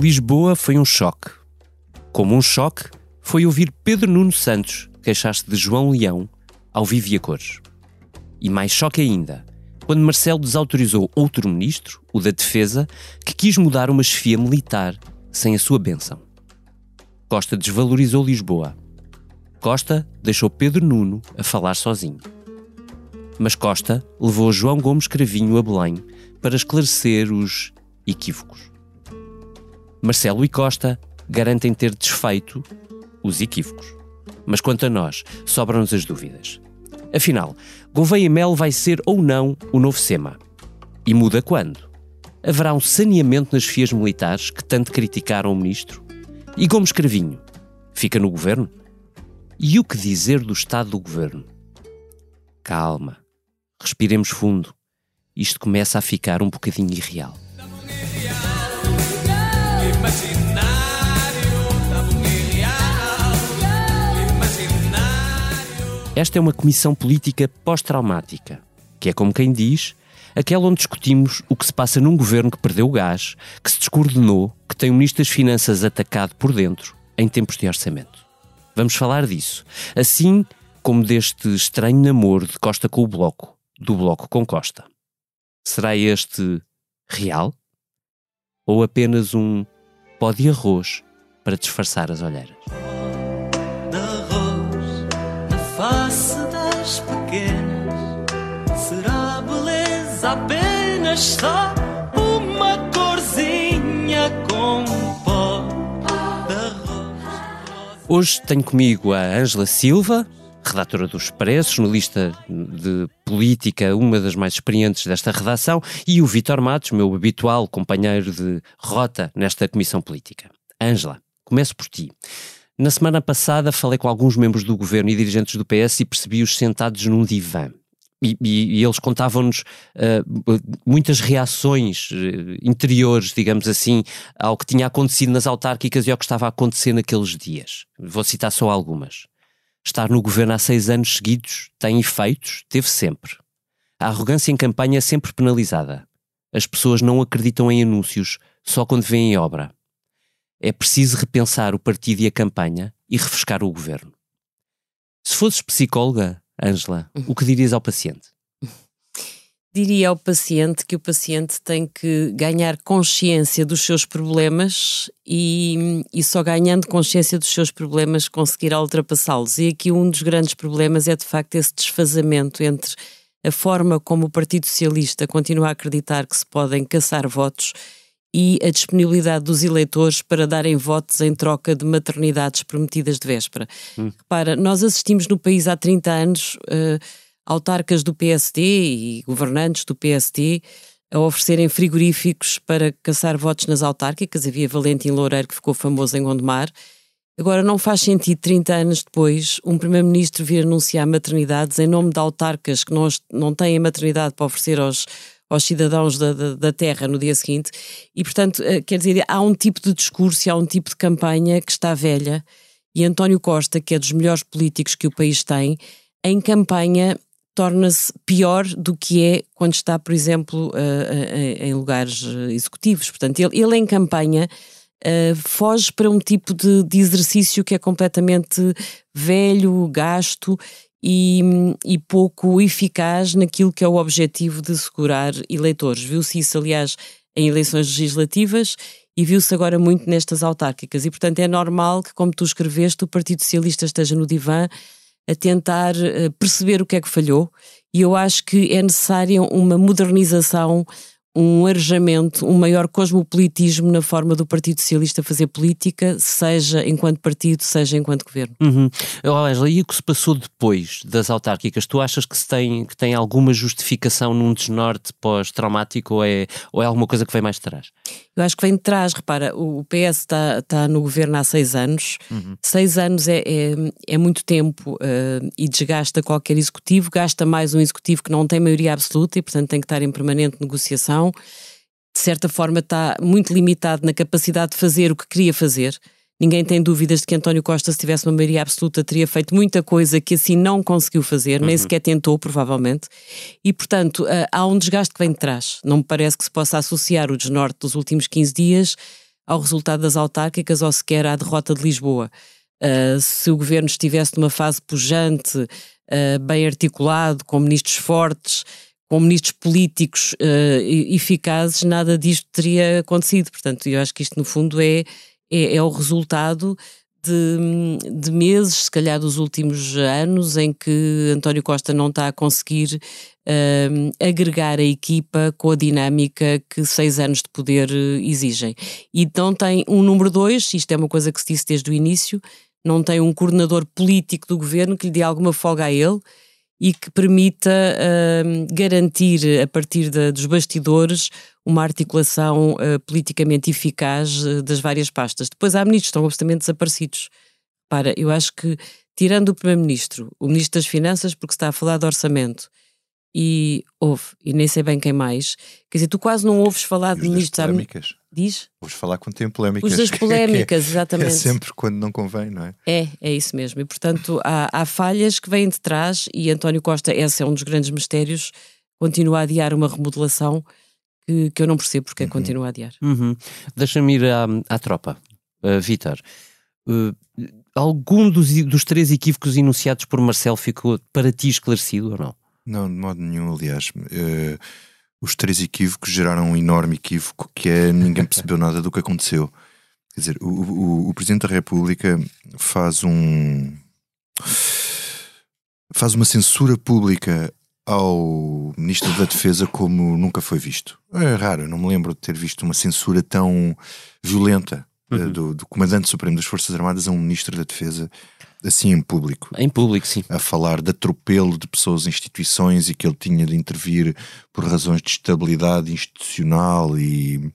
Lisboa foi um choque. Como um choque foi ouvir Pedro Nuno Santos queixar-se de João Leão ao vivo e a cores. E mais choque ainda, quando Marcelo desautorizou outro ministro, o da Defesa, que quis mudar uma chefia militar sem a sua benção. Costa desvalorizou Lisboa. Costa deixou Pedro Nuno a falar sozinho. Mas Costa levou João Gomes Cravinho a Belém para esclarecer os equívocos. Marcelo e Costa garantem ter desfeito os equívocos. Mas quanto a nós, sobram-nos as dúvidas. Afinal, Gouveia Mel vai ser ou não o novo SEMA? E muda quando? Haverá um saneamento nas fias militares que tanto criticaram o ministro? E Gomes Cravinho? Fica no governo? E o que dizer do estado do governo? Calma. Respiremos fundo. Isto começa a ficar um bocadinho irreal. Esta é uma comissão política pós-traumática, que é como quem diz, aquela onde discutimos o que se passa num governo que perdeu o gás, que se descoordenou, que tem o Ministro das Finanças atacado por dentro, em tempos de orçamento. Vamos falar disso, assim como deste estranho namoro de Costa com o Bloco, do Bloco com Costa. Será este real? Ou apenas um pó de arroz para disfarçar as olheiras? face das pequenas será beleza apenas só uma corzinha com pó de arroz. Hoje tenho comigo a Ângela Silva, redatora do Expresso, jornalista de política, uma das mais experientes desta redação, e o Vitor Matos, meu habitual companheiro de rota nesta comissão política. Ângela, começo por ti. Na semana passada falei com alguns membros do governo e dirigentes do PS e percebi-os sentados num divã. E, e, e eles contavam-nos uh, muitas reações uh, interiores, digamos assim, ao que tinha acontecido nas autárquicas e ao que estava a acontecer naqueles dias. Vou citar só algumas. Estar no governo há seis anos seguidos tem efeitos? Teve sempre. A arrogância em campanha é sempre penalizada. As pessoas não acreditam em anúncios só quando veem obra é preciso repensar o partido e a campanha e refrescar o governo. Se fosses psicóloga, Ângela, o que dirias ao paciente? Diria ao paciente que o paciente tem que ganhar consciência dos seus problemas e, e só ganhando consciência dos seus problemas conseguirá ultrapassá-los. E aqui um dos grandes problemas é de facto esse desfazamento entre a forma como o Partido Socialista continua a acreditar que se podem caçar votos e a disponibilidade dos eleitores para darem votos em troca de maternidades prometidas de véspera. Hum. Repara, nós assistimos no país há 30 anos uh, autarcas do PSD e governantes do PSD a oferecerem frigoríficos para caçar votos nas autárquicas. Havia Valentim Loureiro, que ficou famoso em Gondomar. Agora, não faz sentido, 30 anos depois, um Primeiro-Ministro vir anunciar maternidades em nome de autarcas que não, não têm maternidade para oferecer aos, aos cidadãos da, da, da, terra no dia seguinte. E, portanto, eh, quer dizer, há um tipo de discurso, há um tipo de campanha que está velha. E António Costa, que é dos melhores políticos que o país tem, em campanha torna-se pior do que é quando está, por exemplo, uh, uh, em lugares executivos. Portanto, ele, ele em campanha uh, foge para um tipo de, de, exercício que é completamente velho, gasto e, e, pouco eficaz naquilo que é o objetivo de segurar eleitores. Viu-se isso, aliás, em eleições legislativas e viu-se agora muito nestas autárquicas. E, portanto, é normal que, como tu escreveste, o Partido Socialista esteja no divã a tentar uh, perceber o que é que falhou. E eu acho que é necessária uma modernização um arejamento, um maior cosmopolitismo na forma do Partido Socialista fazer política, seja enquanto partido, seja enquanto governo. Uhum. Angela, e o que se passou depois das autárquicas? Tu achas que, se tem, que tem alguma justificação num desnorte pós-traumático ou é, ou é alguma coisa que vem mais de trás? Eu acho que vem de trás, repara, o PS está, está no governo há seis anos, uhum. seis anos é, é, é muito tempo uh, e desgasta qualquer executivo, gasta mais um executivo que não tem maioria absoluta e, portanto, tem que estar em permanente negociação. De certa forma, está muito limitado na capacidade de fazer o que queria fazer. Ninguém tem dúvidas de que António Costa, se tivesse uma maioria absoluta, teria feito muita coisa que assim não conseguiu fazer, uhum. nem sequer tentou, provavelmente. E, portanto, uh, há um desgaste que vem de trás. Não me parece que se possa associar o desnorte dos últimos 15 dias ao resultado das autárquicas ou sequer à derrota de Lisboa. Uh, se o governo estivesse numa fase pujante, uh, bem articulado, com ministros fortes, com ministros políticos uh, eficazes, nada disto teria acontecido. Portanto, eu acho que isto, no fundo, é, é, é o resultado de, de, meses, se calhar dos últimos anos, em que António Costa não está a conseguir uh, agregar a equipa com a dinâmica que seis anos de poder eh, exigem. Então tem um número dois, isto é uma coisa que se disse desde o início, não tem um coordenador político do governo que lhe dê alguma folga a ele e que permita uh, garantir, a partir de, dos bastidores, uma articulação uh, politicamente eficaz uh, das várias pastas. Depois há ministros que estão absolutamente desaparecidos. Para, eu acho que, tirando o Primeiro-Ministro, o Ministro das Finanças, porque está a falar de orçamento, e houve, e nem sei bem quem mais, quer dizer, tu quase não ouves falar de ministros. Polémicas. Diz? Ouves falar quando tem polémicas. Os das polémicas, é, exatamente. É sempre quando não convém, não é? É, é isso mesmo. E portanto há, há falhas que vêm de trás e António Costa, esse é um dos grandes mistérios, continua a adiar uma remodelação que, que eu não percebo porque uhum. continua a adiar. Uhum. Deixa-me ir à, à tropa. Uh, Vítor, uh, algum dos, dos três equívocos enunciados por Marcelo ficou para ti esclarecido ou não? Não, de modo nenhum, aliás. Uh, os três equívocos geraram um enorme equívoco que é ninguém percebeu nada do que aconteceu. Quer dizer, o, o, o Presidente da República faz um. faz uma censura pública ao Ministro da Defesa como nunca foi visto. É raro, não me lembro de ter visto uma censura tão violenta eh, uhum. do, do Comandante Supremo das Forças Armadas a um Ministro da Defesa assim em público. Em público, sim. A falar de atropelo de pessoas e instituições e que ele tinha de intervir por razões de estabilidade institucional e,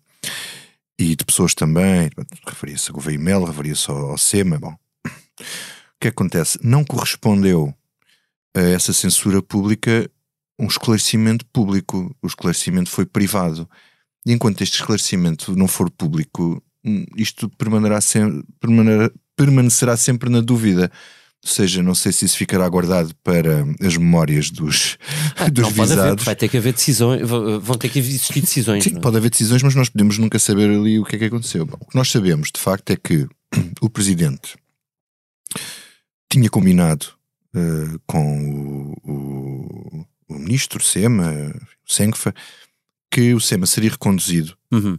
e de pessoas também. Referia-se a Gouveia Mel, referia-se ao, ao SEMA. Bom, o que acontece? Não correspondeu a essa censura pública um esclarecimento público. O esclarecimento foi privado. E enquanto este esclarecimento não for público, hum, isto permanecerá sempre, permanecerá, permanecerá sempre na dúvida. Ou seja, não sei se isso ficará guardado para as memórias dos, ah, dos não visados. Pode haver, vai ter que haver decisões, vão ter que existir decisões. Sim, é? pode haver decisões, mas nós podemos nunca saber ali o que é que aconteceu. Bom, o que nós sabemos, de facto, é que o Presidente tinha combinado uh, com o, o, o, Ministro SEMA, o Senfa, que o SEMA seria reconduzido uhum.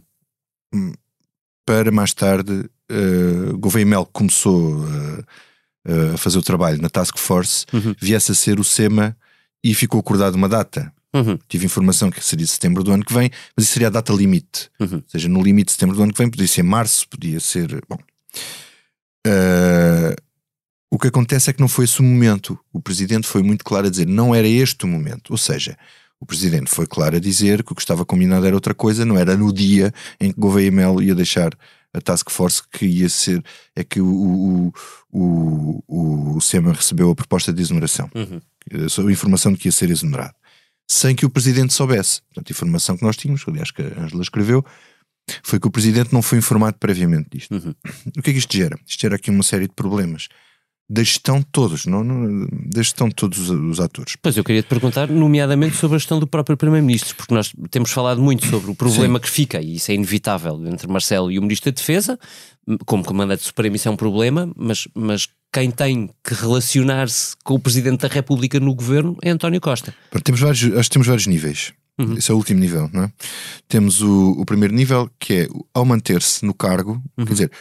Hum, para mais tarde uh, Gouveia Mel começou uh, a fazer o trabalho na Task Force, uhum. viesse a ser o SEMA e ficou acordado uma data. Uhum. Tive informação que seria setembro do ano que vem, mas isso seria a data limite. Uhum. Ou seja, no limite de setembro do ano que vem, podia ser março, podia ser. Bom. Uh, o que acontece é que não foi esse o momento. O presidente foi muito claro a dizer não era este o momento. Ou seja, o presidente foi claro a dizer que o que estava combinado era outra coisa, não era no dia em que Gouveia Melo ia deixar a task force que ia ser é que o, o, o, o SEMA recebeu a proposta de exoneração, uhum. a informação de que ia ser exonerado, sem que o presidente soubesse. Portanto, a informação que nós tínhamos, aliás, que a Angela escreveu, foi que o presidente não foi informado previamente disto. Uhum. O que é que isto gera? Isto gera aqui uma série de problemas da gestão de todos, não, não, da gestão de todos os, os, atores. Pois eu queria te perguntar, nomeadamente sobre a gestão do próprio Primeiro-Ministro, porque nós temos falado muito sobre o problema Sim. que fica, e isso é inevitável, entre Marcelo e o Ministro da Defesa, como Comandante Supremo isso é um problema, mas, mas quem tem que relacionar-se com o Presidente da República no governo é António Costa. Temos vários, acho que temos vários níveis. Uhum. Esse é o último nível, não é? Temos o, o primeiro nível, que é ao manter-se no cargo, uhum. quer dizer,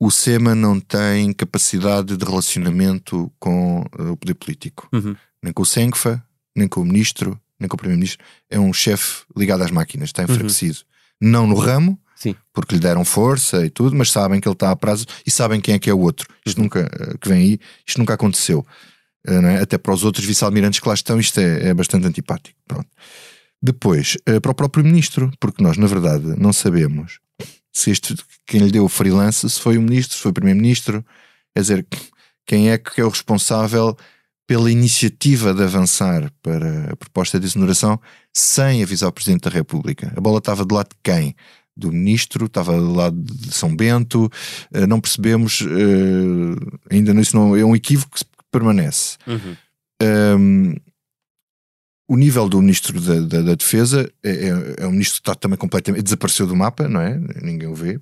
o SEMA não tem capacidade de relacionamento com uh, o poder político. Uhum. Nem com o SENCFA, nem com o ministro, nem com o primeiro-ministro. É um chefe ligado às máquinas, está uhum. enfraquecido. Uhum. Não no ramo, Sim. porque lhe deram força e tudo, mas sabem que ele está a prazo e sabem quem é que é o outro. Isto uhum. nunca, uh, que vem aí, isto nunca aconteceu. Uh, é? Até para os outros vice-almirantes que lá estão, isto é, é bastante antipático. Pronto. Depois, para o próprio ministro, porque nós, na verdade, não sabemos se este, quem lhe deu o freelance, se foi o ministro, se foi o primeiro-ministro, quer dizer, quem é que é o responsável pela iniciativa de avançar para a proposta de exoneração sem avisar o Presidente da República. A bola estava do lado de quem? Do ministro, estava do lado de São Bento, uh, não percebemos, uh, ainda isso não é um equívoco que permanece. Uhum. Um, o nível do Ministro da, da, da Defesa é, é, é, um ministro que está também completamente. desapareceu do mapa, não é? Ninguém o vê.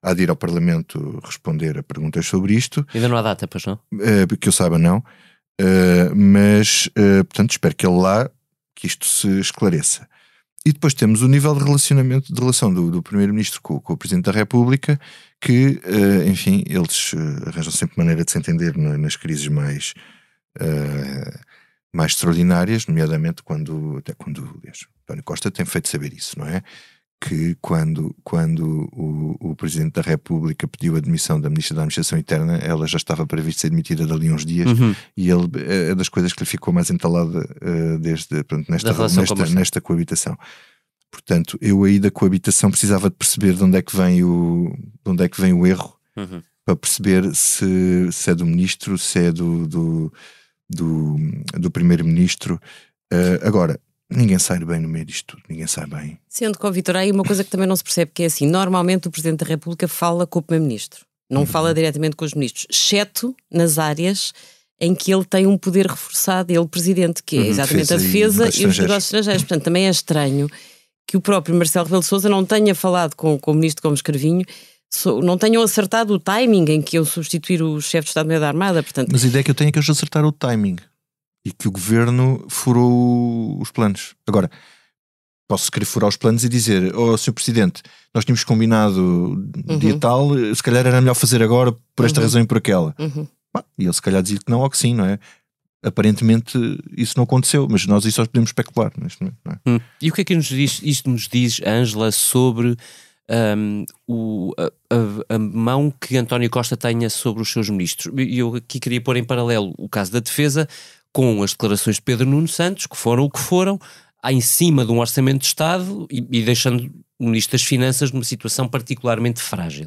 há de ir ao Parlamento responder a perguntas sobre isto. Ainda não há data, pois não? Uh, que eu saiba, não. Uh, mas, uh, portanto, espero que ele lá que isto se esclareça. E depois temos o nível de relacionamento, de relação do, do Primeiro-Ministro com, com, o Presidente da República, que, uh, enfim, eles arranjam sempre maneira de se entender na, nas crises mais, uh, mais extraordinárias, nomeadamente quando, até quando, aliás, António Costa tem feito saber isso, não é? Que quando, quando o, o Presidente da República pediu a demissão da Ministra da Administração Interna, ela já estava prevista ser demitida dali uns dias Uhum. e ele é das coisas que lhe ficou mais entalada uh, desde pronto, nesta, nesta, nesta coabitação. Portanto, eu aí da coabitação precisava de perceber de onde é que vem o, de onde é que vem o erro Uhum. para perceber se, se é do ministro, se é do, do, do, do primeiro-ministro. Uh, agora, ninguém sai bem no meio disto tudo, ninguém sai bem. Sendo que, ó, Vitor, há aí uma coisa que também não se percebe, que é assim, normalmente o Presidente da República fala com o Primeiro-Ministro, não Uhum. fala diretamente com os ministros, exceto nas áreas em que ele tem um poder reforçado, ele Presidente, que é Uhum, exatamente a defesa e defesa negócios e os negócios estrangeiros. Portanto, também é estranho que o próprio Marcelo Rebelo de Sousa não tenha falado com, com o Ministro Gomes Carvinho, não tenham acertado o timing em que eu substituir o chefe de Estado-Maior da Armada, portanto, Mas a ideia que eu tenho é que eles acertaram o timing e que o governo furou os planos. Agora, posso querer furar os planos e dizer: Oh, Sr. Presidente, nós tínhamos combinado dia tal, se calhar era melhor fazer agora por esta Uhum. razão e por aquela. uhum. Bah, e ele se calhar dizia que não ou que sim, não é? Aparentemente isso não aconteceu, mas nós isso só podemos especular neste momento, não é? Hum. E o que é que nos diz, isto nos diz, Ângela, sobre hum, o- a, a- mão que António Costa tenha sobre os seus ministros? E eu aqui queria pôr em paralelo o caso da defesa com as declarações de Pedro Nuno Santos, que foram o que foram, em cima de um orçamento de Estado e, e deixando o Ministro das Finanças numa situação particularmente frágil.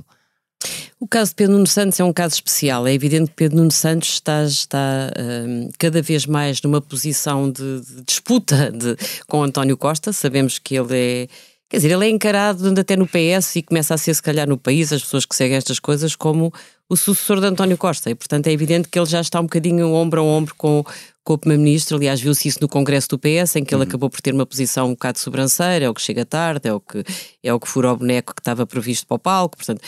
O caso de Pedro Nuno Santos é um caso especial. É evidente que Pedro Nuno Santos está, está hum, cada vez mais numa posição de, de disputa de- com António Costa. Sabemos que ele é. Quer dizer, ele é encarado até no PS e começa a ser, se calhar, no país, as pessoas que seguem estas coisas, como o sucessor de António Costa. E, portanto, é evidente que ele já está um bocadinho ombro a ombro com, com o Primeiro-Ministro. Aliás, viu-se isso no Congresso do PS, em que ele acabou por ter uma posição um bocado sobranceira, é o que chega tarde, é o que, é o que fura o boneco que estava previsto para o palco. Portanto,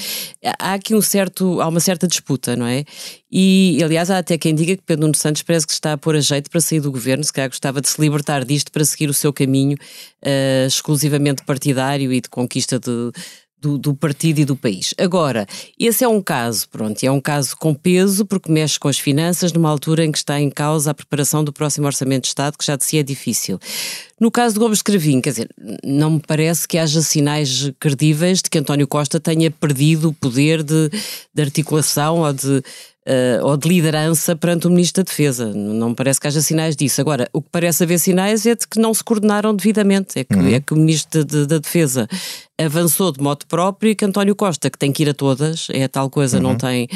há aqui um certo, há uma certa disputa, não é? E, aliás, há até quem diga que Pedro Nuno Santos parece que está a pôr a jeito para sair do governo, se calhar gostava de se libertar disto para seguir o seu caminho eh, exclusivamente partidário e de conquista de, do, do partido e do país. Agora, esse é um caso, pronto, é um caso com peso porque mexe com as finanças numa altura em que está em causa a preparação do próximo Orçamento de Estado, que já de si é difícil. No caso de Gomes Cravinho, quer dizer, não me parece que haja sinais credíveis de que António Costa tenha perdido o poder de, de articulação ou de, eh, ou de liderança perante o Ministro da Defesa. Não me parece que haja sinais disso. Agora, o que parece haver sinais é de que não se coordenaram devidamente. É que, é que o Ministro de- de- da Defesa avançou de modo próprio e que António Costa, que tem que ir a todas, é a tal coisa, não, tem,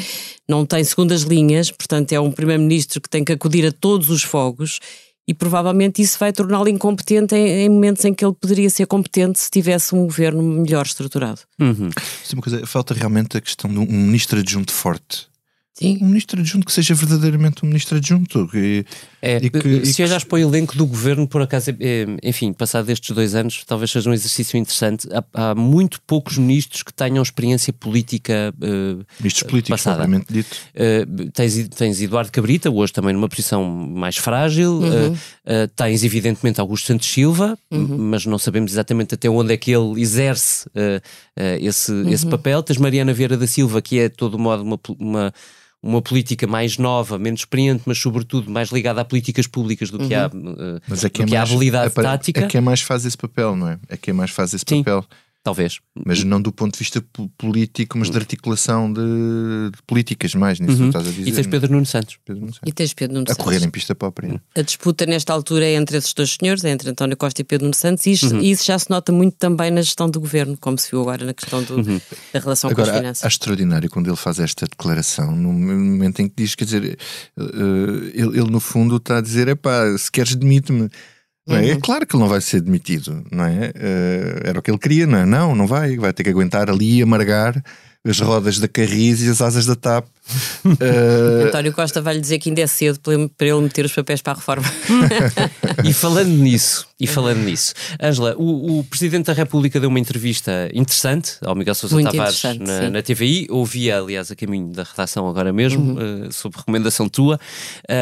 não tem segundas linhas, portanto é um Primeiro-Ministro que tem que acudir a todos os fogos e provavelmente isso vai torná-lo incompetente em, em momentos em que ele poderia ser competente se tivesse um governo melhor estruturado. Uhum. É uma coisa, falta realmente a questão de um ministro adjunto forte. Sim. Um ministro adjunto que seja verdadeiramente um ministro adjunto. Que, É, E que- e se que- olhares para o elenco do governo, por acaso, é- enfim, passado estes dois anos, talvez seja um exercício interessante. Há, há muito poucos ministros que tenham experiência política. eh, ministros políticos, Passada. propriamente dito. eh, tens, tens Eduardo Cabrita, hoje também numa posição mais frágil. eh, eh, tens, evidentemente, Augusto Santos Silva, mas não sabemos exatamente até onde é que ele exerce eh, eh, esse, esse papel. Tens Mariana Vieira da Silva, que é, de todo modo, uma, uma, uma política mais nova, menos experiente, mas, sobretudo, mais ligada a políticas públicas do que, à, eh, Mas é que, é mais, habilidade é, para- tática. É quem mais faz esse papel, não é? É quem mais faz esse Sim. papel. Talvez. Mas não do ponto de vista po- político, mas de articulação de, de políticas, mais nisso que Uhum. estás a dizer. E tens Pedro Nuno Santos. Pedro, não sei. E tens Pedro Nuno A Santos. correr em pista própria. A disputa nesta altura é entre esses dois senhores, é entre António Costa e Pedro Nuno Santos, e isso, e isso já se nota muito também na gestão do governo, como se viu agora na questão do- da relação com as Agora, finanças. acho extraordinário quando ele faz esta declaração, no momento em que diz, quer dizer, eh, ele, ele no fundo está a dizer: é pá, se queres, demite-me. Não é? é claro que ele não vai ser demitido, não é? Eh, era o que ele queria, não é? Não, não vai. Vai ter que aguentar ali e amargar as rodas da Carris e as asas da TAP Uh... António Costa vai lhe dizer que ainda é cedo para ele meter os papéis para a reforma. e falando nisso, e falando nisso, Ângela, o, o, Presidente da República deu uma entrevista interessante ao Miguel Sousa Tavares na, na, TVI. Ouvia, aliás, a caminho da redação agora mesmo, uhum. uh, sob recomendação tua.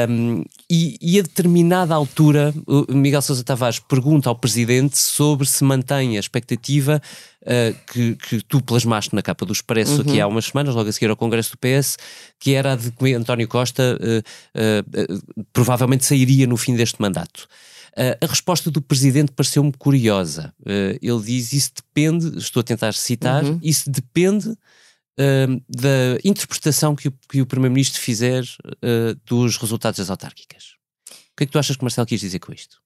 Um, e, e, a determinada altura, o Miguel Sousa Tavares pergunta ao Presidente sobre se mantém a expectativa uh, que, que, tu plasmaste na capa do Expresso uhum. aqui há umas semanas, logo a seguir ao Congresso do PS, que era a de que António Costa uh, provavelmente sairia no fim deste mandato. Uh, a resposta do presidente pareceu-me curiosa. Uh, ele diz: Isso depende, estou a tentar citar, uhum. isso depende uh, da interpretação que o, o primeiro-ministro fizer dos resultados das autárquicas. O que é que tu achas que Marcelo quis dizer com isto?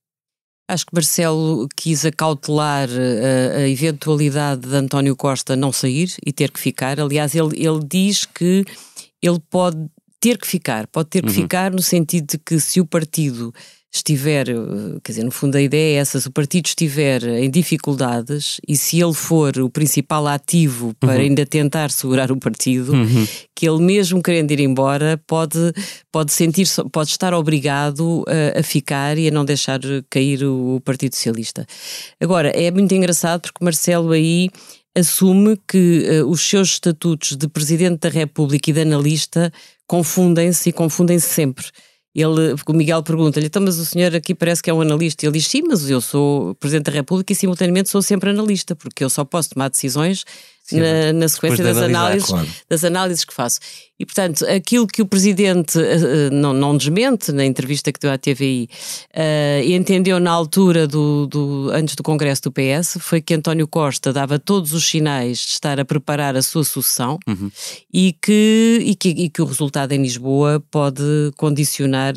Acho que Marcelo quis acautelar a, a, eventualidade de António Costa não sair e ter que ficar. Aliás, ele, ele diz que ele pode ter que ficar, pode ter que uhum. ficar no sentido de que se o partido estiver, eh, quer dizer, no fundo a ideia é essa, se o partido estiver em dificuldades e se ele for o principal ativo para uhum. ainda tentar segurar o partido, uhum. que ele mesmo querendo ir embora pode, pode sentir, pode estar obrigado a, a, ficar e a não deixar cair o, o Partido Socialista. Agora, é muito engraçado porque Marcelo aí assume que uh, os seus estatutos de Presidente da República e de analista confundem-se e confundem-se sempre. Ele, o Miguel pergunta-lhe, então, mas o senhor aqui parece que é um analista. Ele diz, sim, mas eu sou Presidente da República e simultaneamente sou sempre analista, porque eu só posso tomar decisões Sim, na, na, sequência das análises, claro. das análises que faço. E, portanto, aquilo que o Presidente uh, não, não desmente na entrevista que deu à TVI uh, entendeu na altura do, do, antes do Congresso do PS foi que António Costa dava todos os sinais de estar a preparar a sua sucessão uhum. e, que, e, que, e que o resultado em Lisboa pode condicionar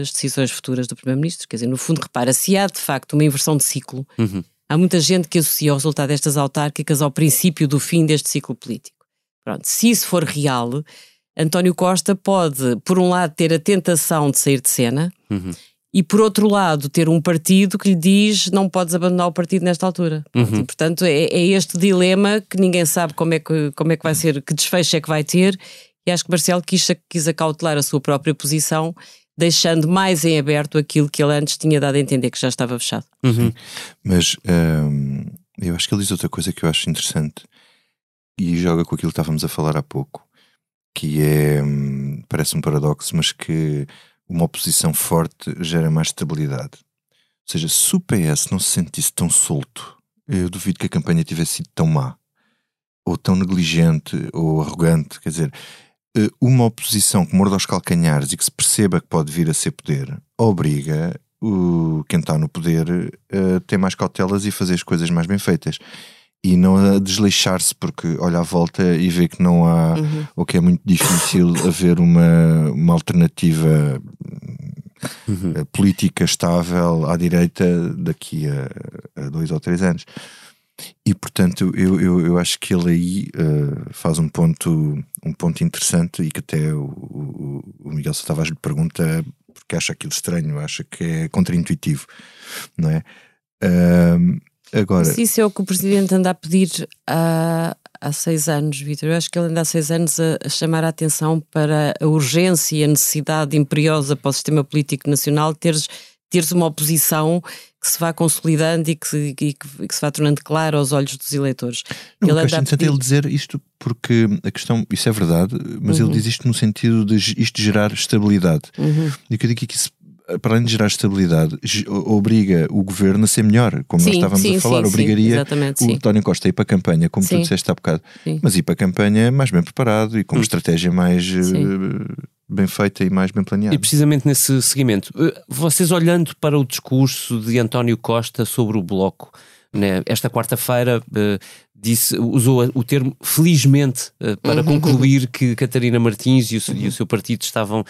as decisões futuras do Primeiro-Ministro. Quer dizer, no fundo, repara, se há de facto uma inversão de ciclo. Uhum Há muita gente que associa o resultado destas autárquicas ao princípio do fim deste ciclo político. Pronto, se isso for real, António Costa pode, por um lado, ter a tentação de sair de cena uhum. e, por outro lado, ter um partido que lhe diz não podes abandonar o partido nesta altura. Uhum. E, portanto, é, é, este dilema que ninguém sabe como é que, como é que vai ser, que desfecho é que vai ter. E acho que Marcelo quis, quis acautelar a sua própria posição deixando mais em aberto aquilo que ele antes tinha dado a entender que já estava fechado. Uhum. Mas um, eu acho que ele diz outra coisa que eu acho interessante e joga com aquilo que estávamos a falar há pouco, que é, hum, parece um paradoxo, mas que uma oposição forte gera mais estabilidade. Ou seja, se o PS não se sentisse tão solto, eu duvido que a campanha tivesse sido tão má, ou tão negligente, ou arrogante. Quer dizer, uma oposição que morde aos calcanhares e que se perceba que pode vir a ser poder, obriga o, quem está no poder a ter mais cautelas e fazer as coisas mais bem feitas. E não a desleixar-se porque olha à volta e vê que não há, uhum. ou que é muito difícil haver uma, uma alternativa uhum. Eh, política estável à direita daqui a, a dois ou três anos. E portanto, eu, eu, eu acho que ele aí uh, faz um ponto, um ponto interessante e que até o, o, o Miguel Tavares lhe pergunta porque acha aquilo estranho, acha que é contraintuitivo, não é? Uh, agora... Se isso é o que o Presidente anda a pedir há, há seis anos, Vitor, eu acho que ele anda há seis anos a, a chamar a atenção para a urgência e a necessidade imperiosa para o sistema político nacional teres, teres uma oposição que se vá consolidando e que, se, e que, e que se vá tornando claro aos olhos dos eleitores. Não, ele acho interessante ele dizer isto porque a questão, isso é verdade, mas uhum. ele diz isto no sentido de isto gerar estabilidade. Uhum. E que eu digo que isso para além de gerar estabilidade, obriga o governo a ser melhor, como sim, nós estávamos sim, a falar, sim, obrigaria o António Costa a ir para a campanha, como tu disseste há bocado, mas ir para a campanha mais bem preparado e com uma estratégia mais uh, bem feita e mais bem planeada. E precisamente nesse seguimento, eh, vocês olhando para o discurso de António Costa sobre o Bloco, né, esta quarta-feira uh, disse, usou o termo felizmente uh, para uhum. concluir que Catarina Martins e o, uhum. e o seu partido estavam,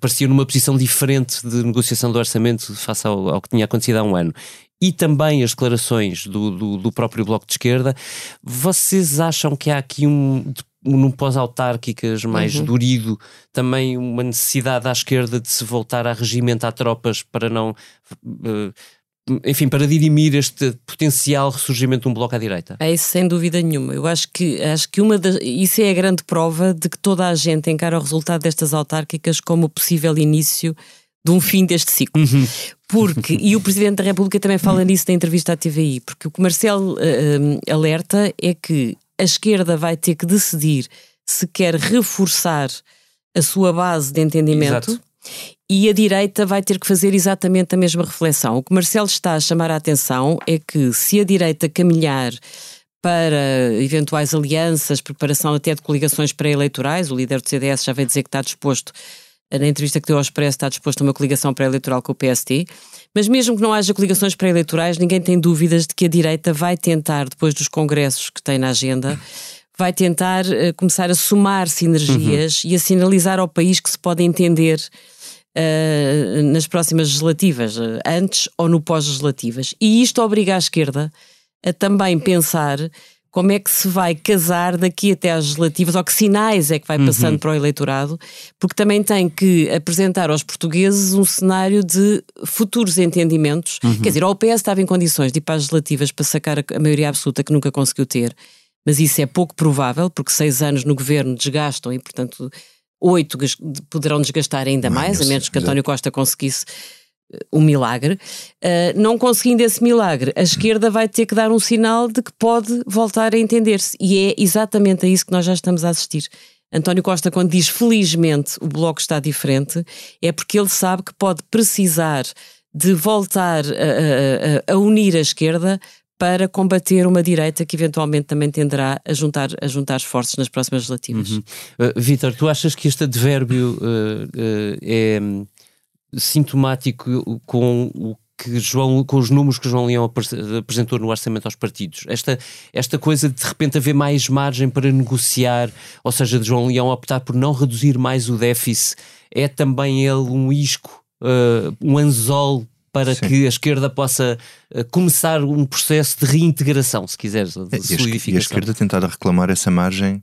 pareciam numa posição diferente de negociação do orçamento face ao, ao, que tinha acontecido há um ano. E também as declarações do, do, do próprio Bloco de Esquerda, vocês acham que há aqui um, num pós-autárquicas mais uhum. durido, também uma necessidade à esquerda de se voltar a regimentar tropas para não uh, enfim, para dirimir este potencial ressurgimento de um bloco à direita? É isso, sem dúvida nenhuma. Eu acho que, acho que uma das, isso é a grande prova de que toda a gente encara o resultado destas autárquicas como possível início de um fim deste ciclo. Uhum. Porque, e o Presidente da República também fala nisso na entrevista à TVI, porque o que Marcelo uh, alerta é que a esquerda vai ter que decidir se quer reforçar a sua base de entendimento Exato. e a direita vai ter que fazer exatamente a mesma reflexão. O que Marcelo está a chamar a atenção é que se a direita caminhar para eventuais alianças, preparação até de coligações pré-eleitorais, o líder do CDS já veio dizer que está disposto na entrevista que deu ao Expresso, está disposto a uma coligação pré-eleitoral com o PST. Mas mesmo que não haja coligações pré-eleitorais, ninguém tem dúvidas de que a direita vai tentar, depois dos congressos que tem na agenda, vai tentar uh, começar a somar sinergias uhum. e a sinalizar ao país que se pode entender uh, nas próximas legislativas, uh, antes ou no pós-legislativas. E isto obriga a esquerda a também pensar como é que se vai casar daqui até às legislativas, ou que sinais é que vai passando uhum. para o eleitorado, porque também tem que apresentar aos portugueses um cenário de futuros entendimentos. Uhum. Quer dizer, ou o PS estava em condições de ir para as legislativas para sacar a maioria absoluta que nunca conseguiu ter, mas isso é pouco provável, porque seis anos no governo desgastam e, portanto, oito poderão desgastar ainda mais, a menos que António Costa conseguisse um milagre. Uh, não conseguindo esse milagre, a esquerda vai ter que dar um sinal de que pode voltar a entender-se. E é exatamente a isso que nós já estamos a assistir. António Costa, quando diz felizmente o bloco está diferente, é porque ele sabe que pode precisar de voltar a, a, a unir a esquerda para combater uma direita que eventualmente também tenderá a juntar, a juntar esforços nas próximas legislativas. Uhum. Uh, Vítor, tu achas que este advérbio uh, uh, é sintomático com o que João, com os números que João Leão apresentou no orçamento aos partidos. Esta, esta coisa de de repente haver mais margem para negociar, ou seja, de João Leão optar por não reduzir mais o déficit, é também ele um isco, uh, um anzol para Sim. que a esquerda possa uh, começar um processo de reintegração, se quiseres, de e solidificação. E a esquerda tentar reclamar essa margem,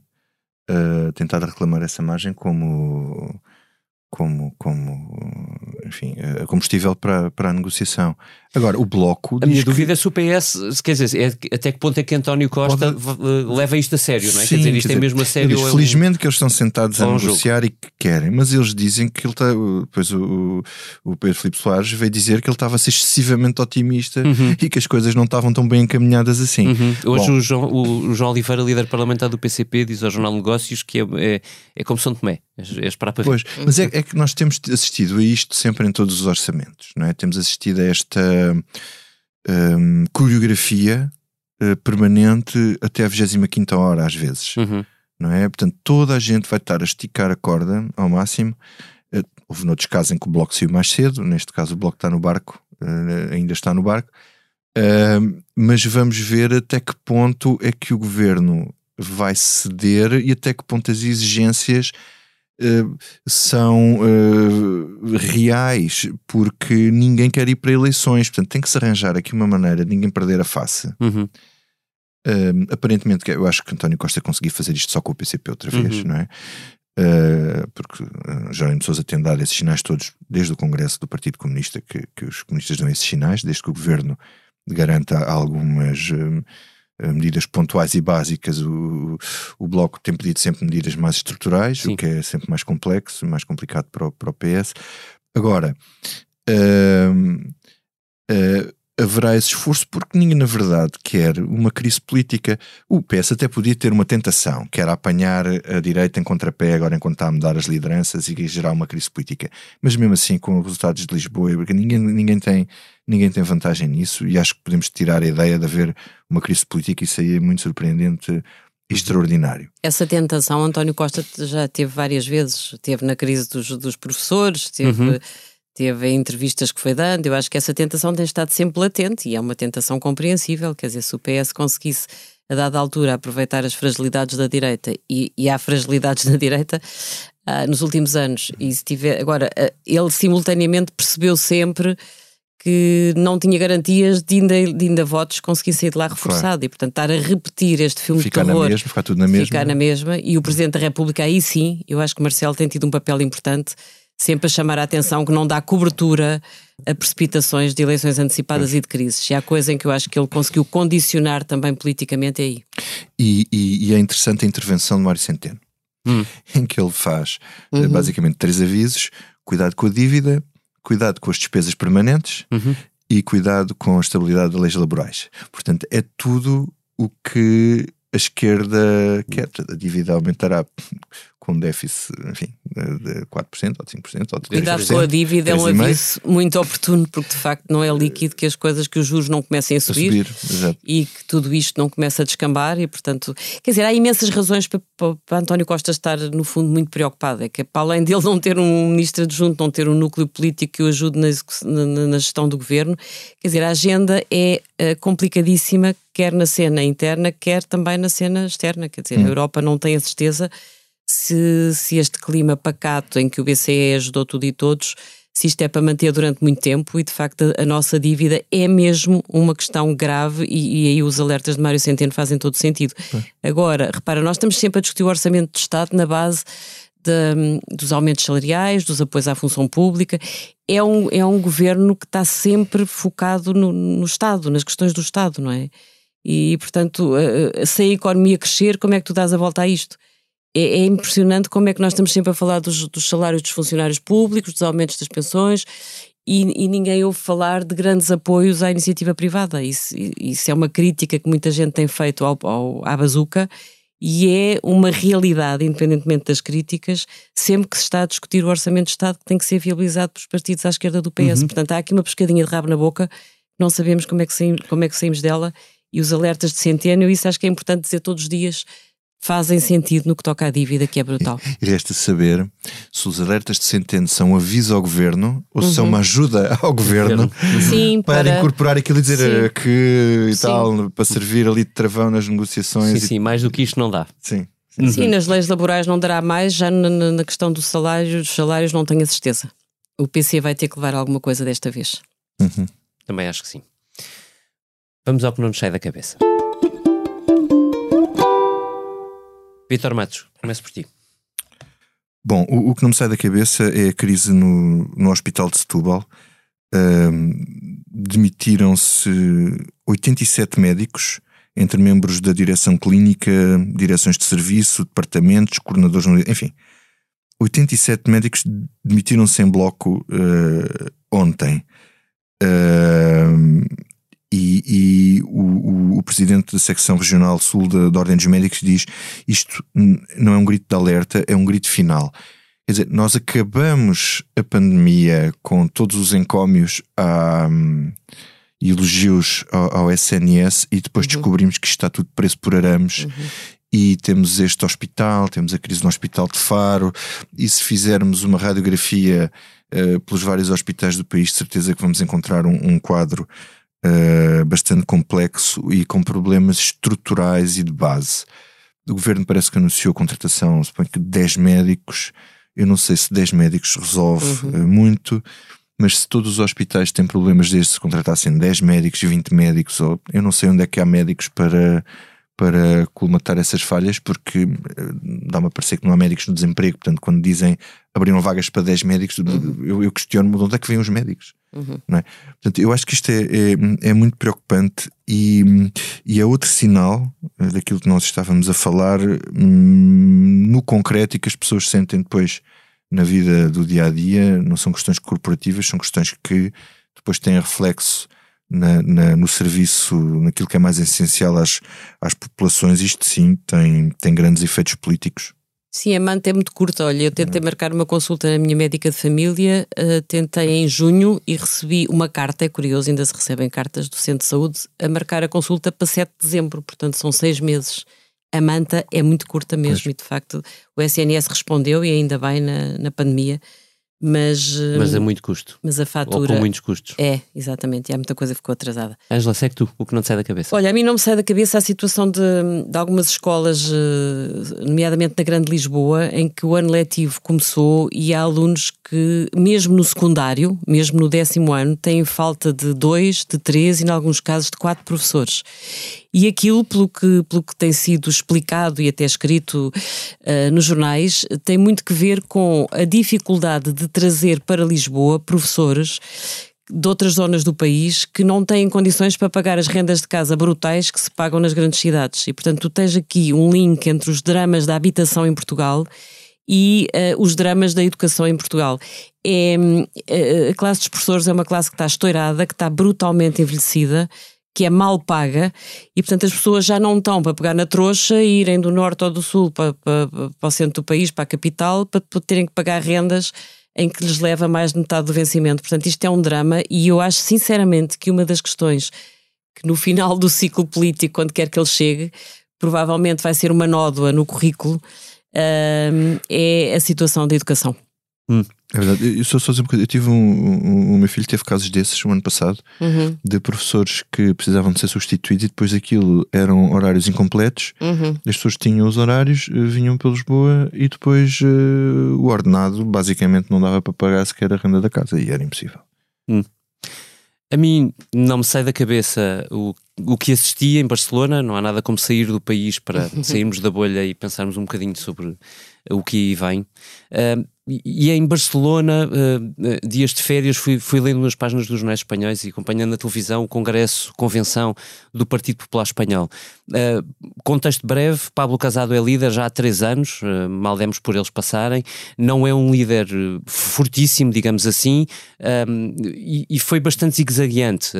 uh, tentar reclamar essa margem como como, como enfim, a combustível para, para a negociação. Agora, o Bloco. A minha dúvida é se o PS, quer dizer, é, até que ponto é que António Costa pode... leva isto a sério, não é? Sim, quer dizer, isto quer é mesmo a sério. Eles, felizmente que eles estão sentados a negociar jogo. e que querem, mas eles dizem que ele está. Depois o, o Pedro Filipe Soares veio dizer que ele estava a ser excessivamente otimista uhum. e que as coisas não estavam tão bem encaminhadas assim. Uhum. Hoje o João, o, o João, Oliveira, líder parlamentar do PCP, diz ao Jornal Negócios que é, é, é como São Tomé. É esperar para ver. Pois, mas é, é que nós temos assistido a isto sempre em todos os orçamentos, não é? Temos assistido a esta um, coreografia uh, permanente até a 25 hora, às vezes. Uhum. Não é? Portanto, toda a gente vai estar a esticar a corda ao máximo. Uh, houve noutros casos em que o bloco saiu mais cedo, neste caso o bloco está no barco, uh, ainda está no barco. Mas vamos ver até que ponto é que o governo vai ceder e até que ponto as exigências uh, são uh, reais, porque ninguém quer ir para eleições, portanto tem que se arranjar aqui uma maneira de ninguém perder a face. Uhum. Uh, aparentemente, eu acho que António Costa conseguiu fazer isto só com o PCP outra vez, uhum. não é? Uh, porque uh, Jerónimo Sousa tem dado esses sinais todos desde o Congresso do Partido Comunista que, que os comunistas dão esses sinais, desde que o governo garanta algumas eh, medidas pontuais e básicas, o, o Bloco tem pedido sempre medidas mais estruturais, Sim. o que é sempre mais complexo, mais complicado para o, para o PS. Agora, uh, uh, haverá esse esforço porque ninguém, na verdade, quer uma crise política. O PS até podia ter uma tentação, que era apanhar a direita em contrapé, agora enquanto está a mudar as lideranças e gerar uma crise política. Mas mesmo assim, com os resultados de Lisboa, ninguém, ninguém, tem, ninguém tem vantagem nisso e acho que podemos tirar a ideia de haver uma crise política e isso aí é muito surpreendente extraordinário. Essa tentação António Costa já teve várias vezes, teve na crise dos, dos professores, teve... Uhum teve entrevistas que foi dando, eu acho que essa tentação tem estado sempre latente e é uma tentação compreensível, quer dizer, se o PS conseguisse a dada altura aproveitar as fragilidades da direita e, e há fragilidades na direita uh, nos últimos anos. E se tiver, agora uh, ele simultaneamente percebeu sempre que não tinha garantias de ainda, de ainda votos conseguir sair de lá reforçado. Claro. e portanto estar a repetir este filme ficar de terror na mesma, ficar tudo na mesma. ficar na mesma. E o Presidente da República aí sim, eu acho que Marcelo tem tido um papel importante sempre a chamar a atenção que não dá cobertura a precipitações de eleições antecipadas e de crises. E há coisa em que eu acho que ele conseguiu condicionar também politicamente é aí. E, e, e é interessante a intervenção de Mário Centeno, Hum. em que ele faz eh, basicamente três avisos: cuidado com a dívida, cuidado com as despesas permanentes Uhum. e cuidado com a estabilidade das leis laborais. Portanto, é tudo o que a esquerda quer. A dívida aumentará com déficit, enfim, de de 4% ou de 5% ou de 3%. Cuidado com a dívida é um 3,5%. aviso muito oportuno, porque de facto não é líquido que as coisas, que os juros não comecem a a subir. subir. Exato. e que tudo isto não começa a descambar e, portanto, quer dizer, há imensas razões para, para, António Costa estar, no fundo, muito preocupado. É que, para além dele não ter um ministro adjunto, não ter um núcleo político que o ajude na, na- gestão do governo, quer dizer, a agenda é eh, complicadíssima, quer na cena interna, quer também na cena externa. Quer dizer, a Europa não tem a certeza se, se este clima pacato em que o BCE ajudou tudo e todos, se isto é para manter durante muito tempo e de facto a, nossa dívida é mesmo uma questão grave e, e aí os alertas de Mário Centeno fazem todo sentido. Agora, repara, nós estamos sempre a discutir o orçamento do Estado na base de- dos aumentos salariais, dos apoios à função pública. É um, é um governo que está sempre focado no, no Estado, nas questões do Estado, não é? E, portanto, eh, eh, se a economia crescer, como é que tu dás a volta a isto? É, é impressionante como é que nós estamos sempre a falar dos, dos salários dos funcionários públicos, dos aumentos das pensões, e, e ninguém ouve falar de grandes apoios à iniciativa privada. Isso, isso é uma crítica que muita gente tem feito ao, ao, à bazuca e é uma realidade, independentemente das críticas, sempre que se está a discutir o orçamento de Estado que tem que ser viabilizado pelos partidos à esquerda do PS. Portanto, há aqui uma pescadinha de rabo na boca, não sabemos como é que saímos, como é que saímos dela e os alertas de centênio, isso acho que é importante dizer todos os dias, fazem sentido no que toca à dívida, que é brutal. E resta saber se os alertas de centeno são um aviso ao governo ou se Uhum. são uma ajuda ao governo Sim, para, para, incorporar aquilo e dizer Sim. eh, que e Sim. tal, para servir ali de travão nas negociações. Sim, e- sim, mais do que isto não dá. sim. Sim, nas leis laborais não dará mais, já na, na- na questão do salário, dos salários não tenho a certeza. O PC vai ter que levar alguma coisa desta vez. Uhum. Também acho que sim. Vamos ao que não nos sai da cabeça. Vitor Matos, começo por ti. Bom, o, o que não me sai da cabeça é a crise no, no Hospital de Setúbal. Ahm, Demitiram-se 87 médicos, entre membros da direção clínica, direções de serviço, departamentos, coordenadores, enfim. 87 médicos demitiram-se em bloco eh, ontem. E e o, o- presidente da secção regional sul da, da Ordem dos Médicos diz isto não é um grito de alerta, é um grito final. Quer dizer, nós acabamos a pandemia com todos os encómios a, e elogios ao, ao SNS e depois descobrimos que está tudo preso por arames. E temos este hospital, temos a crise no hospital de Faro. E se fizermos uma radiografia eh, pelos vários hospitais do país, de certeza que vamos encontrar um, um quadro eh, bastante complexo e com problemas estruturais e de base. O governo parece que anunciou a contratação, suponho que de 10 médicos. Eu não sei se 10 médicos resolve eh, muito, mas se todos os hospitais têm problemas destes, se contratassem 10 médicos e 20 médicos, ou, eu não sei onde é que há médicos para, para colmatar essas falhas, porque eh, dá-me a parecer que não há médicos no desemprego. Portanto, quando dizem abriram vagas para 10 médicos, eu, eu questiono-me de onde é que vêm os médicos. Não é? Portanto, eu acho que isto é, é, é muito preocupante e, e é outro sinal eh, daquilo que nós estávamos a falar hum, no concreto e que as pessoas sentem depois na vida do dia a dia. Não são questões corporativas, são questões que depois têm reflexo na, na- no serviço, naquilo que é mais essencial às, às populações. Isto sim tem, tem grandes efeitos políticos. Sim, a manta é muito curta. Olha, eu tentei marcar uma consulta na minha médica de família, eh, tentei em junho e recebi uma carta, é curioso, ainda se recebem cartas do Centro de Saúde, a marcar a consulta para 7 de dezembro, portanto são seis meses. A manta é muito curta mesmo e de facto o SNS respondeu e ainda bem na, na pandemia, mas, Mas a muito custo. mas a Ou fatura com muitos custos. é, exatamente, e há muita coisa que ficou atrasada. Ângela, segue tu, o que não te sai da cabeça. Olha, a mim não me sai da cabeça a situação de, de algumas escolas, eh, nomeadamente na Grande Lisboa, em que o ano letivo começou e há alunos que, mesmo no secundário, mesmo no décimo ano, têm falta de dois, de três e, em alguns casos, de quatro professores. E aquilo, pelo que, pelo que tem sido explicado e até escrito eh, nos jornais, tem muito que ver com a dificuldade de trazer para Lisboa professores de outras zonas do país que não têm condições para pagar as rendas de casa brutais que se pagam nas grandes cidades. E, portanto, tu tens aqui um link entre os dramas da habitação em Portugal e uh, os dramas da educação em Portugal. É, uh, a classe dos professores é uma classe que está estourada, que está brutalmente envelhecida, que é mal paga e, portanto, as pessoas já não estão para pegar na trouxa e irem do norte ou do sul para, para, para o centro do país, para a capital, para, terem que pagar rendas em que lhes leva mais de metade do vencimento. Portanto, isto é um drama e eu acho sinceramente que uma das questões que no final do ciclo político, quando quer que ele chegue, provavelmente vai ser uma nódoa no currículo, uh, é a situação da educação. Hum. É verdade, eu só só dizer uma coisa. Eu tive um, um, o meu filho teve casos desses no ano passado uhum. de professores que precisavam de ser substituídos e depois daquilo eram horários incompletos. Uhum. As pessoas tinham os horários, eh, vinham para Lisboa e depois uh, o ordenado basicamente não dava para pagar sequer a renda da casa e era impossível. Hum. A mim não me sai da cabeça o, o que assisti em Barcelona. Não há nada como sair do país para sairmos da bolha e pensarmos um bocadinho sobre o que aí vem. Uh, e em Barcelona, uh, dias de férias, fui, fui lendo nas páginas dos jornais espanhóis e acompanhando na televisão o congresso, convenção do Partido Popular Espanhol. Uh, contexto breve, Pablo Casado é líder já há três anos, uh, mal demos por eles passarem, não é um líder fortíssimo, digamos assim, e, e, foi bastante zigue-zagueante.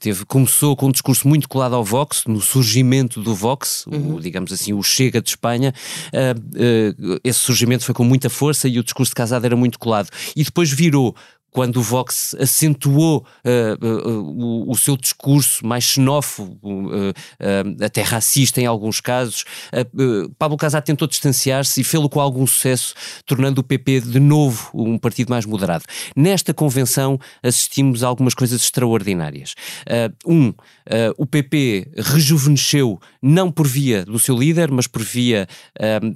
teve, começou com um discurso muito colado ao Vox, no surgimento do Vox, uhum. o, digamos assim, o Chega de Espanha. esse surgimento foi com muita força e o discurso de Casado era muito colado. E depois virou quando o Vox acentuou uh, uh, o, o, seu discurso mais xenófobo, uh, até racista em alguns casos, Pablo Casado tentou distanciar-se e fê-lo com algum sucesso, tornando o PP de novo um partido mais moderado. Nesta convenção assistimos a algumas coisas extraordinárias. um, o PP rejuvenesceu não por via do seu líder, mas por via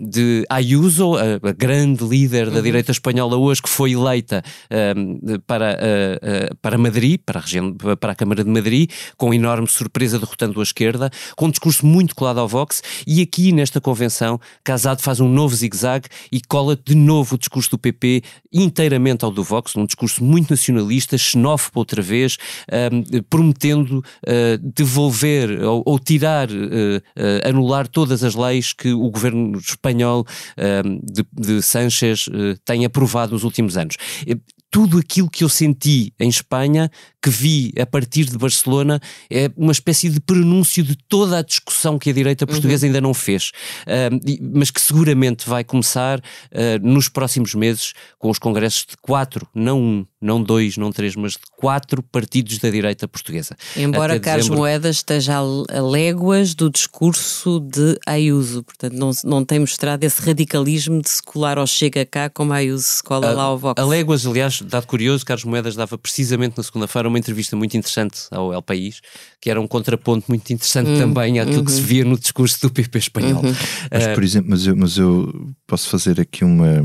de Ayuso, a, a grande líder da uhum. direita espanhola hoje, que foi eleita para, uh, uh, para Madrid, para a, região, para a Câmara de Madrid, com enorme surpresa derrotando a esquerda, com um discurso muito colado ao Vox, e aqui nesta convenção, Casado faz um novo zigue-zague e cola de novo o discurso do PP inteiramente ao do Vox, um discurso muito nacionalista, xenófobo outra vez, uh, prometendo devolver ou, ou tirar, anular todas as leis que o governo espanhol de, de Sánchez tem aprovado nos últimos anos tudo aquilo que eu senti em Espanha, que vi a partir de Barcelona, é uma espécie de pronúncio de toda a discussão que a direita uhum. portuguesa uhum. ainda não fez, uh, mas que seguramente vai começar uh, nos próximos meses com os congressos de quatro, não um, não dois, não três, mas de quatro partidos da direita portuguesa. Embora Até Carlos dezembro... Moedas esteja a léguas do discurso de Ayuso, portanto não, não tem mostrado esse radicalismo de se colar ao Chega cá como Ayuso se cola lá ao Vox. A léguas, aliás, dado curioso, Carlos Moedas dava precisamente na segunda-feira uma entrevista muito interessante ao El País, que era um contraponto muito interessante hum, também àquilo uhum. que se via no discurso do PP espanhol. Uhum. Mas, por exemplo, mas eu, mas eu posso fazer aqui uma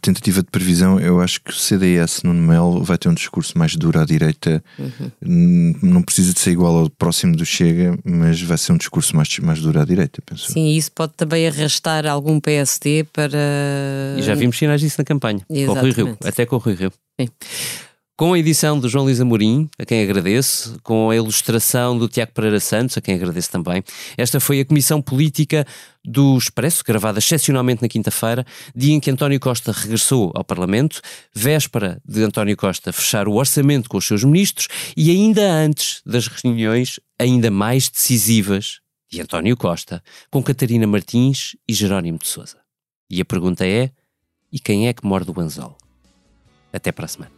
tentativa de previsão. Eu acho que o CDS no Mel vai ter um discurso mais duro à direita. Uhum. Não precisa de ser igual ao próximo do Chega, mas vai ser um discurso mais, mais duro à direita, penso. Sim, isso pode também arrastar algum PSD para. E já vimos sinais disso na campanha, Exatamente. com o Rui Rio, até com o Rui Rio. Sim. Com a edição de João Luís Amorim, a quem agradeço, com a ilustração do Tiago Pereira Santos, a quem agradeço também, esta foi a Comissão Política do Expresso, gravada excepcionalmente na quinta-feira, dia em que António Costa regressou ao Parlamento, véspera de António Costa fechar o orçamento com os seus ministros e ainda antes das reuniões ainda mais decisivas de António Costa com Catarina Martins e Jerónimo de Sousa. E a pergunta é: e quem é que morde o anzol? Até para a semana.